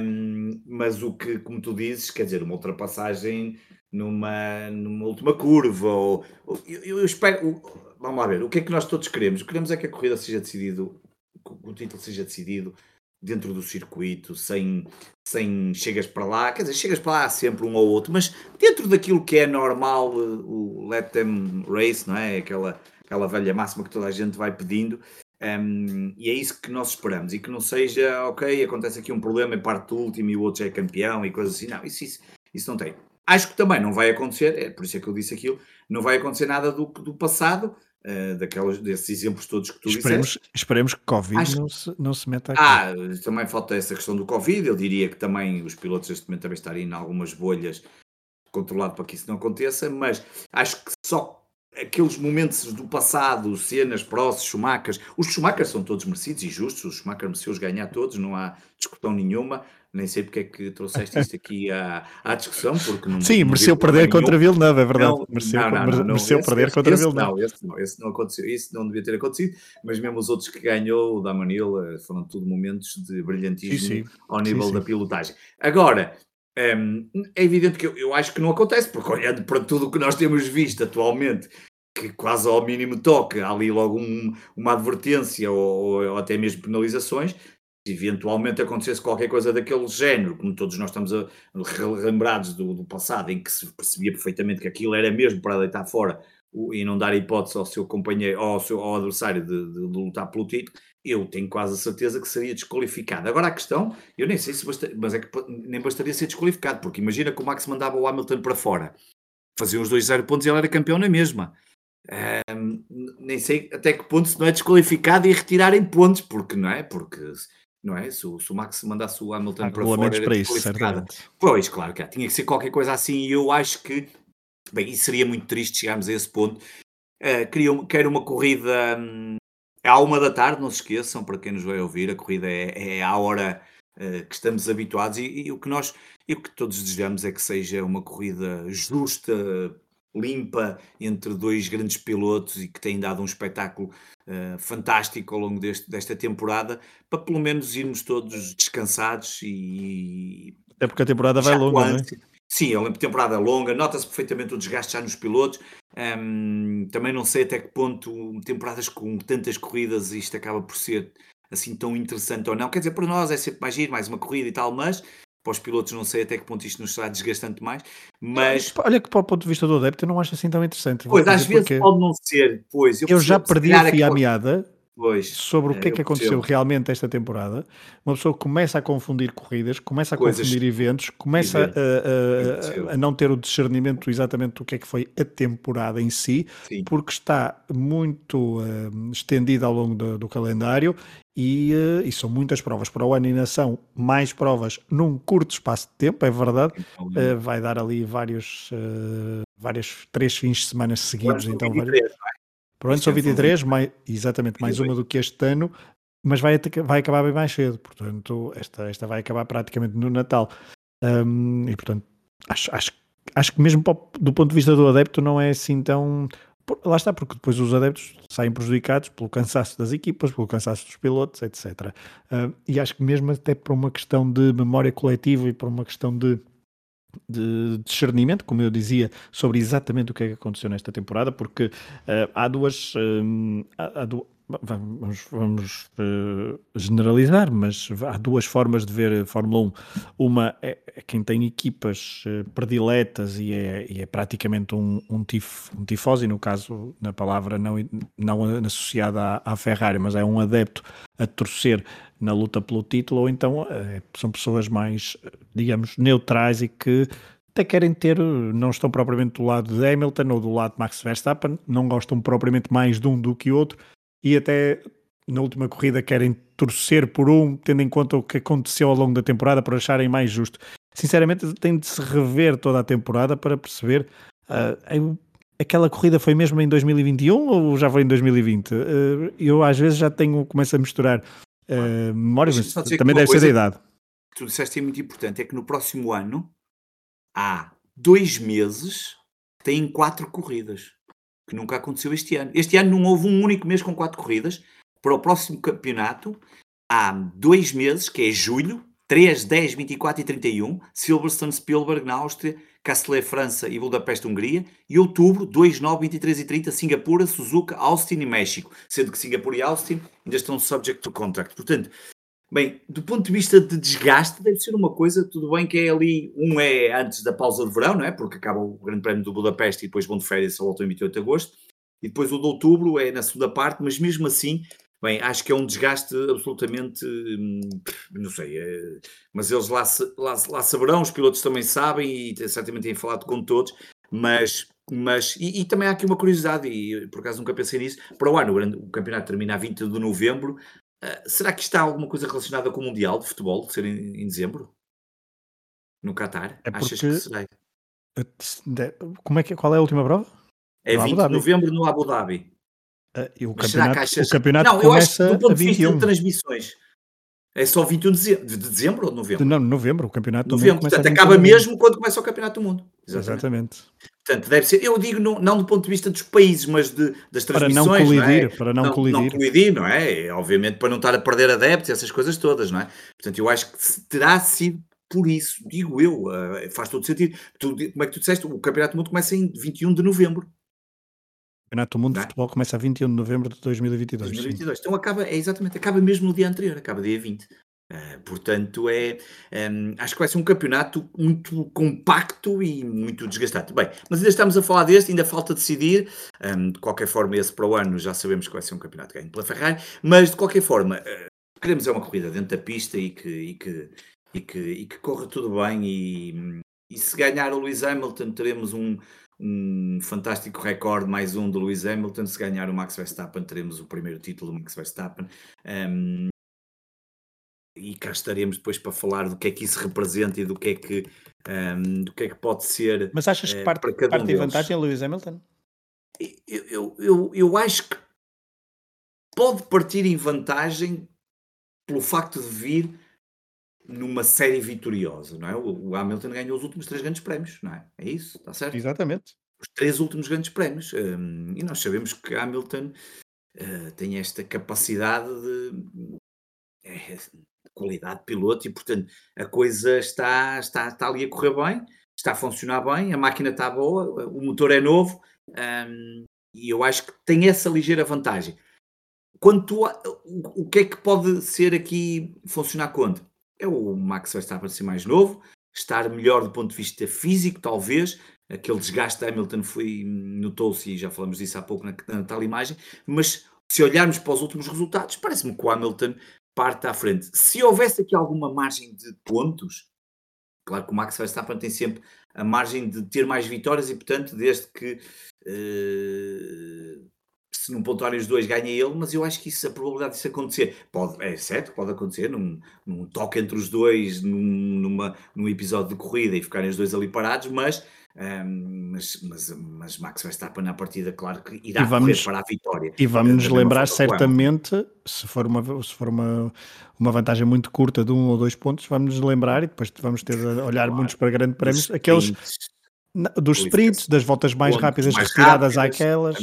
um, mas o que, como tu dizes, quer dizer, uma ultrapassagem numa, numa última curva. Ou, eu, eu, espero. Vamos lá ver, o que é que nós todos queremos? Queremos é que a corrida seja decidido, o título seja decidido dentro do circuito, sem, sem chegas para lá, quer dizer, chegas para lá sempre um ou outro, mas dentro daquilo que é normal, o let them race, não é? Aquela, aquela velha máxima que toda a gente vai pedindo. Um, e é isso que nós esperamos, e que não seja, ok, acontece aqui um problema em parte do último e o outro já é campeão e coisas assim. Não, isso, isso, isso não tem. Acho que também não vai acontecer, é por isso é que eu disse aquilo, não vai acontecer nada do, do passado, uh, daquelas, desses exemplos todos que tu esperemos, disseste. Esperemos que Covid Acho... não, se, não se meta aqui. Ah, também falta essa questão do Covid, eu diria que também os pilotos neste momento também estarem em algumas bolhas controlado para que isso não aconteça, mas acho que só aqueles momentos do passado, cenas, próximos, Schumachers, os Schumachers são todos merecidos e justos, o Schumacher mereceu-os ganhar todos, não há discussão nenhuma, nem sei porque é que trouxeste isto aqui à, à discussão, porque não. Sim, mereceu perder contra Villeneuve, é verdade. Não, mereceu, não, não, não, mereceu esse, perder esse, contra esse, Villeneuve. Não, esse não, esse não aconteceu, isso não devia ter acontecido, mas mesmo os outros que ganhou, o Damanil, eh, foram tudo momentos de brilhantismo sim, sim. ao nível sim, da pilotagem. Agora, um, é evidente que eu, eu, acho que não acontece, porque olhando para tudo o que nós temos visto atualmente, que quase ao mínimo toca, há ali logo um, uma advertência ou, ou, até mesmo penalizações, se eventualmente acontecesse qualquer coisa daquele género, como todos nós estamos a, lembrados do, do, passado, em que se percebia perfeitamente que aquilo era mesmo para deitar fora o, e não dar hipótese ao seu companheiro, ao, seu, ao adversário de, de, de, lutar pelo título, eu tenho quase a certeza que seria desqualificado. Agora a questão, eu nem sei se basta, mas é que nem bastaria ser desqualificado, porque imagina que o Max mandava o Hamilton para fora, faziam os dois zero pontos e ele era campeão na mesma. Um, nem sei até que ponto se não é desqualificado e retirarem pontos, porque não é? Porque não é? Se o, se o Max mandasse o Hamilton para fora, para isso, certamente. Pois, claro que tinha que ser qualquer coisa assim, e eu acho que, bem, isso seria muito triste chegarmos a esse ponto. Uh, queria, quero uma corrida um, à uma da tarde, não se esqueçam, para quem nos vai ouvir, a corrida é, é à hora uh, que estamos habituados, e, e, o que nós, e o que todos desejamos é que seja uma corrida justa, limpa entre dois grandes pilotos e que têm dado um espetáculo uh, fantástico ao longo deste, desta temporada, para pelo menos irmos todos descansados e. É porque a temporada vai longa, não é? Sim, é uma temporada longa, nota-se perfeitamente o desgaste já nos pilotos. Um, também não sei até que ponto temporadas com tantas corridas isto acaba por ser assim tão interessante ou não. Quer dizer, para nós é sempre mais giro, mais uma corrida e tal, mas para os pilotos não sei até que ponto isto nos será desgastante mais, mas... Olha que para o ponto de vista do adepto eu não acho assim tão interessante. Pois, às vezes pode não ser, pois. Eu, eu já perdi a fio à meada Pois, sobre o que é, é que aconteceu percebo. realmente esta temporada. Uma pessoa começa a confundir corridas, começa a Coisas confundir eventos, começa a, a, a, não ter o discernimento exatamente do que é que foi a temporada em si, Sim. porque está muito uh, estendida ao longo do, do calendário e, uh, e, são muitas provas para o ano e nação, mais provas num curto espaço de tempo, é verdade. Uh, vai dar ali vários, vários três fins de semana seguidos. Então, vários... Pronto, são 23, mais, exatamente, mais uma do que este ano, mas vai, vai acabar bem mais cedo. Portanto, esta, esta vai acabar praticamente no Natal. Um, e portanto, acho, acho, acho que mesmo do ponto de vista do adepto não é assim tão. Lá está, porque depois os adeptos saem prejudicados pelo cansaço das equipas, pelo cansaço dos pilotos, etc. Uh, e acho que mesmo até por uma questão de memória coletiva e por uma questão de de discernimento, como eu dizia, sobre exatamente o que é que aconteceu nesta temporada, porque uh, há duas. Uh, há, há vamos, vamos uh, generalizar, mas há duas formas de ver a Fórmula 1. Uma é, é quem tem equipas uh, prediletas e é, e é praticamente um, um, tif, um tifosi, no caso, na palavra não, não associada à, à Ferrari, mas é um adepto a torcer na luta pelo título, ou então uh, são pessoas mais, digamos, neutrais e que até querem ter, não estão propriamente do lado de Hamilton ou do lado de Max Verstappen, não gostam propriamente mais de um do que outro, e até na última corrida querem torcer por um, tendo em conta o que aconteceu ao longo da temporada para acharem mais justo. Sinceramente, tem de se rever toda a temporada para perceber uh, aquela corrida foi mesmo em 2021 ou já foi em 2020? Uh, ah, eu às vezes já tenho, começo a misturar uh, memórias, mas também deve ser da idade. Tu disseste é muito importante, é que no próximo ano há dois meses têm quatro corridas que nunca aconteceu este ano. Este ano não houve um único mês com quatro corridas. Para o próximo campeonato, há dois meses, que é julho, 3, 10, 24 e 31, Silverstone, Spielberg na Áustria, Castellet, França e Budapeste, Hungria, e outubro, 2, 9, 23 e 30, Singapura, Suzuka, Austin e México, sendo que Singapura e Austin ainda estão subject to contract. Portanto, Bem, do ponto de vista de desgaste, deve ser uma coisa, tudo bem que é ali, um é antes da pausa de verão, não é? Porque acaba o Grande Prémio do Budapeste e depois vão de férias só voltam em 28 de agosto, e depois o de outubro é na segunda parte, mas mesmo assim, bem, acho que é um desgaste absolutamente, hum, não sei, é, mas eles lá, lá, lá saberão, os pilotos também sabem e certamente têm falado com todos, mas mas, e, e, também há aqui uma curiosidade, e por acaso nunca pensei nisso, para o ano o, campeonato termina a 20 de novembro, Uh, será que está alguma coisa relacionada com o Mundial de Futebol, de ser em, em dezembro? No Qatar? É. Achas que será? Como é que, qual é a última prova? É no 20 de novembro no Abu Dhabi. Uh, e o, campeonato, achas... o campeonato não, eu acho que do ponto de vista de transmissões é só 21 de dezembro, de dezembro ou de novembro? Não, novembro, o campeonato novembro, portanto, acaba mesmo quando começa o campeonato do mundo. Exatamente. Exatamente. Portanto, deve ser, eu digo não, não, do ponto de vista dos países, mas de, das transmissões. Para não colidir, não é? para não, não, colidir. Não colidir, não é? Obviamente para não estar a perder adeptos, essas coisas todas, não é? Portanto, eu acho que terá sido por isso, digo eu, uh, faz todo sentido. Tu, como é que tu disseste? O Campeonato do Mundo começa em 21 de novembro. O Campeonato do Mundo é? de Futebol começa a 21 de novembro de 2022. 2022. Então acaba, é exatamente, acaba mesmo no dia anterior, acaba dia 20. Uh, portanto, é, um, acho que vai ser um campeonato muito compacto e muito desgastante. Bem, mas ainda estamos a falar deste, ainda falta decidir. Um, de qualquer forma, esse para o ano já sabemos que vai ser um campeonato ganho pela Ferrari, mas de qualquer forma, uh, queremos é uma corrida dentro da pista e que, e que, e que, e que corra tudo bem. E, e se ganhar o Lewis Hamilton, teremos um, um fantástico recorde, mais um do Lewis Hamilton. Se ganhar o Max Verstappen, teremos o primeiro título do Max Verstappen. Um, e cá estaremos depois para falar do que é que isso representa e do que é que, um, do que, é que pode ser. Mas achas que uh, parte, para cada parte um vantagem a Lewis Hamilton? Eu, eu, eu, eu acho que pode partir em vantagem pelo facto de vir numa série vitoriosa, não é? O, Hamilton ganhou os últimos três grandes prémios, não é? É isso, está certo? Exatamente. Os três últimos grandes prémios. Um, e nós sabemos que Hamilton uh, tem esta capacidade de. É, qualidade de piloto e, portanto, a coisa está, está, está ali a correr bem, está a funcionar bem, a máquina está boa, o motor é novo um, e eu acho que tem essa ligeira vantagem. Quanto a, o, o que é que pode ser aqui funcionar quando? É o Max Verstappen ser mais novo, estar melhor do ponto de vista físico, talvez. Aquele desgaste da Hamilton foi, notou-se, e já falamos disso há pouco na, na tal imagem, mas se olharmos para os últimos resultados, parece-me que o Hamilton parte à frente. Se houvesse aqui alguma margem de pontos, claro que o Max Verstappen tem sempre a margem de ter mais vitórias e, portanto, desde que uh, se não pontuarem os dois ganha ele, mas eu acho que isso, a probabilidade disso acontecer, pode, é certo, pode acontecer num, num toque entre os dois, num, numa, num episódio de corrida e ficarem os dois ali parados, mas um, mas, mas, mas, Max Verstappen na partida, claro que irá vamos, correr para a vitória. E vamos nos lembrar certamente, se for, uma, se for uma, uma vantagem muito curta de um ou dois pontos, vamos nos lembrar e depois vamos ter de olhar claro. muitos para grandes prémios, aqueles sprints, dos sprints, das voltas mais rápidas mais retiradas rápidas, àquelas.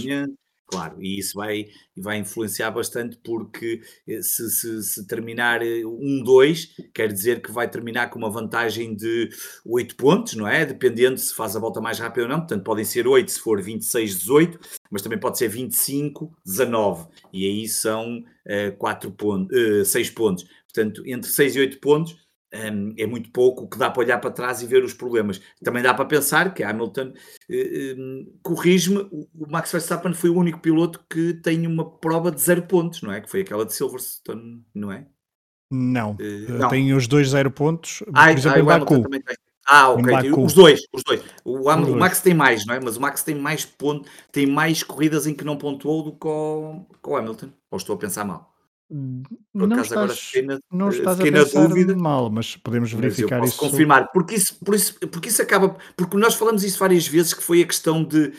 Claro, e isso vai, vai influenciar bastante porque eh, se, se, se terminar 1-2, eh, quer dizer que vai terminar com uma vantagem de 8 pontos, não é? Dependendo se faz a volta mais rápida ou não. Portanto, podem ser 8 se for 26-18, mas também pode ser 25-19. E aí são uh, 4 pontos, uh, 6 pontos. Portanto, entre 6 e 8 pontos um, é muito pouco que dá para olhar para trás e ver os problemas. Também dá para pensar que Hamilton, uh, corrige-me, o Max Verstappen foi o único piloto que tem uma prova de zero pontos, não é? Que foi aquela de Silverstone, não é? Não, uh, não. tem os dois zero pontos, ai, por exemplo, ai, em Baku. Também tem. Ah, ok. Os dois, os dois. O, o, Max tem mais, não é? Mas o Max tem mais pontos, tem mais corridas em que não pontuou do que o, que o Hamilton. Ou estou a pensar mal? Por não acaso agora estás, fiquei na, não estás fiquei a pensar dúvida. mal, mas podemos verificar mas isso. confirmar, porque isso, por isso, porque isso acaba, porque nós falamos isso várias vezes, que foi a questão de, um,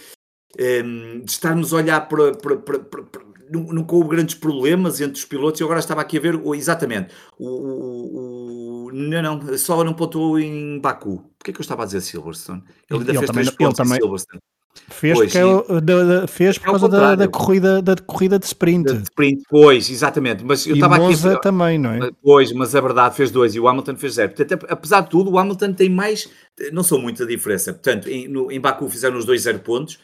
ehm, de estarmos a olhar para, para, para, para, não, não houve grandes problemas entre os pilotos, e agora estava aqui a ver, oh, exatamente, o, o, não, não, só não pontuou em Baku. Porquê que eu estava a dizer Silverstone? Ele ainda ele fez também, três pontos ele também, Silverstone. Fez, pois, é, fez por é causa da, da, corrida, da corrida de sprint. De sprint, pois, exatamente. Mas eu estava aqui. A... também, não é? Pois, mas a verdade fez dois e o Hamilton fez zero. Portanto, apesar de tudo, o Hamilton tem mais. Não são muita diferença. Portanto, em, no, em Baku fizeram os dois zero pontos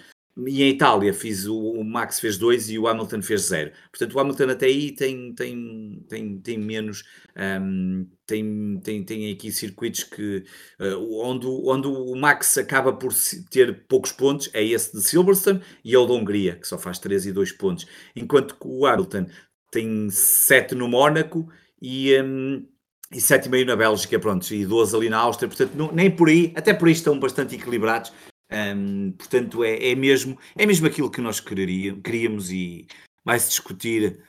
e em Itália fiz o, o, Max fez dois e o Hamilton fez zero. Portanto, o Hamilton até aí tem, tem, tem, tem menos. Um, tem, tem, tem aqui circuitos que uh, onde, onde o Max acaba por ter poucos pontos é esse de Silverstone e é o da Hungria, que só faz 3 e 2 pontos. Enquanto que o Hamilton tem 7 no Mónaco e. Um, e 7,5 na Bélgica, pronto, e 12 ali na Áustria, portanto, não, nem por aí, até por aí estão bastante equilibrados, um, portanto, é, é, mesmo, é mesmo aquilo que nós queríamos, e vai-se discutir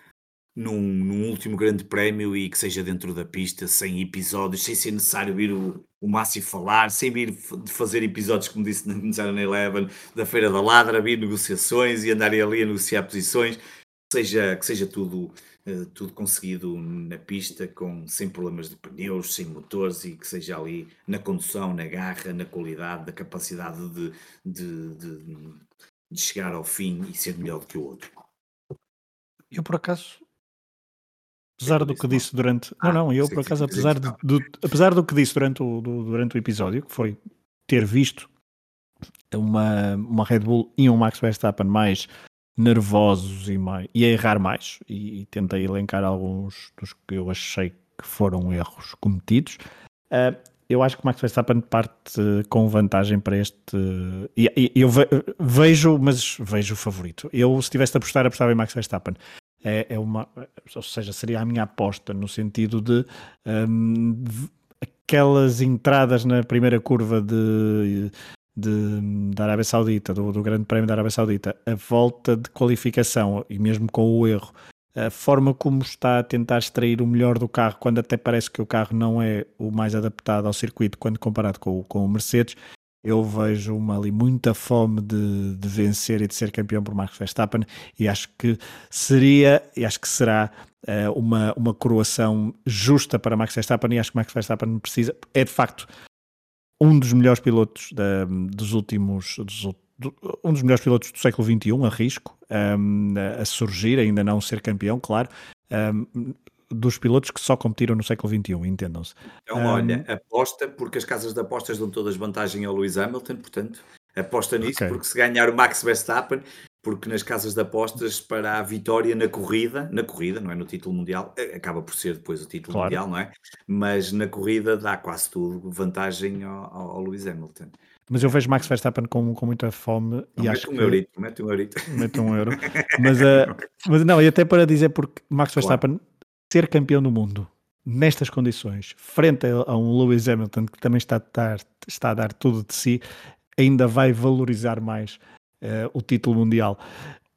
num, num, último grande prémio e que seja dentro da pista, sem episódios, sem ser necessário vir o, o Márcio falar, sem vir fazer episódios, como disse na Eleven, da Feira da Ladra, vir negociações e andarem ali a negociar posições, seja, que seja tudo eh, tudo conseguido na pista, com, sem problemas de pneus, sem motores e que seja ali na condução, na garra, na qualidade, da capacidade de, de, de, de chegar ao fim e ser melhor do que o outro. Eu, por acaso, apesar do que disse durante. Ah, não, não, eu por acaso, apesar, de, do, apesar do que disse durante o, do, durante o episódio, que foi ter visto uma, uma Red Bull e um Max Verstappen mais nervosos e, mais, e a errar mais, e, e, tentei elencar alguns dos que eu achei que foram erros cometidos. Uh, eu acho que Max Verstappen parte com vantagem para este. Eu vejo, mas vejo o favorito. Eu, se tivesse de apostar, apostava em Max Verstappen. É, é uma, ou seja, seria a minha aposta no sentido de um, aquelas entradas na primeira curva de de, da Arábia Saudita, do, do Grande Prémio da Arábia Saudita, a volta de qualificação e mesmo com o erro, a forma como está a tentar extrair o melhor do carro, quando até parece que o carro não é o mais adaptado ao circuito quando comparado com, com o Mercedes, eu vejo uma ali muita fome de, de vencer e de ser campeão por Max Verstappen e acho que seria e acho que será uh, uma, uma coroação justa para Max Verstappen e acho que Max Verstappen precisa, é de facto um dos melhores pilotos da, dos últimos. Dos, um dos melhores pilotos do século XXI, a risco, um, a surgir, ainda não ser campeão, claro, um, dos pilotos que só competiram no século XXI, entendam-se. Então, olha, aposta, porque as casas de apostas dão todas vantagem ao Lewis Hamilton, portanto, aposta nisso, okay. porque se ganhar o Max Verstappen, porque nas casas de apostas para a vitória na corrida, na corrida, não é no título mundial, acaba por ser depois o título claro. mundial, não é? Mas na corrida dá quase tudo vantagem ao, ao Lewis Hamilton. Mas eu vejo Max Verstappen com, com muita fome não, e acho um que... Eurito, mete um eurito. Mete um euro. mas, uh, mas não, e até para dizer porque Max Verstappen claro. ser campeão do mundo nestas condições, frente a, a um Lewis Hamilton que também está a, dar, está a dar tudo de si, ainda vai valorizar mais uh, o título mundial.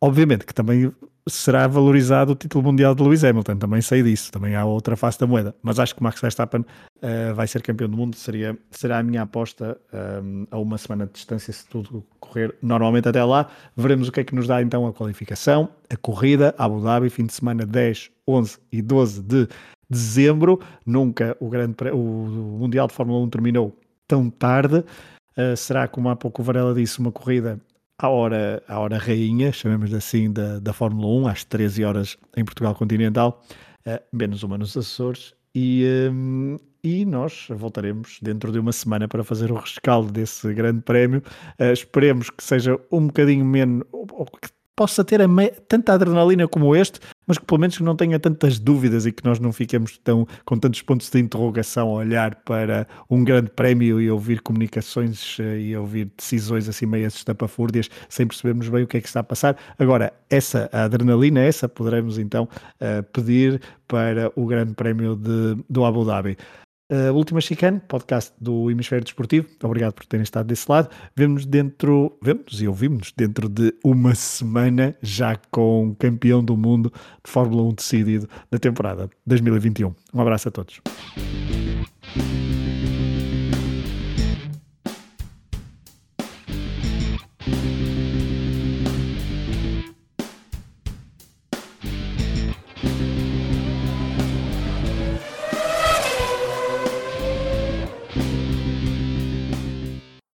Obviamente que também será valorizado o título mundial de Lewis Hamilton, também sei disso, também há outra face da moeda, mas acho que Max Verstappen uh, vai ser campeão do mundo, seria, será a minha aposta um, eh, a uma semana de distância se tudo correr normalmente até lá, veremos o que é que nos dá então a qualificação, a corrida, Abu Dhabi, fim de semana 10, 11 e 12 de dezembro, nunca o, grande, o, Mundial de Fórmula 1 terminou tão tarde, uh, será como há pouco o Varela disse, uma corrida à hora, à hora rainha, chamemos assim, da, da Fórmula 1, às 13 horas em Portugal Continental, uh, menos uma nos Açores. E, um, e nós voltaremos dentro de uma semana para fazer o rescaldo desse grande prémio. Uh, esperemos que seja um bocadinho menos, ou que possa ter tanta adrenalina como este, mas que pelo menos não tenha tantas dúvidas e que nós não fiquemos tão, com tantos pontos de interrogação a olhar para um grande prémio e ouvir comunicações eh, e ouvir decisões assim meio estapafúrdias sem percebermos bem o que é que está a passar. Agora, essa adrenalina, essa poderemos então uh, pedir para o grande prémio de, do Abu Dhabi. Uh, Última Chicane, podcast do Hemisfério Desportivo. Obrigado por terem estado desse lado. Vemos dentro, vemos e ouvimos dentro de uma semana, já com campeão do mundo de Fórmula 1 decidido da temporada 2021. Um abraço a todos.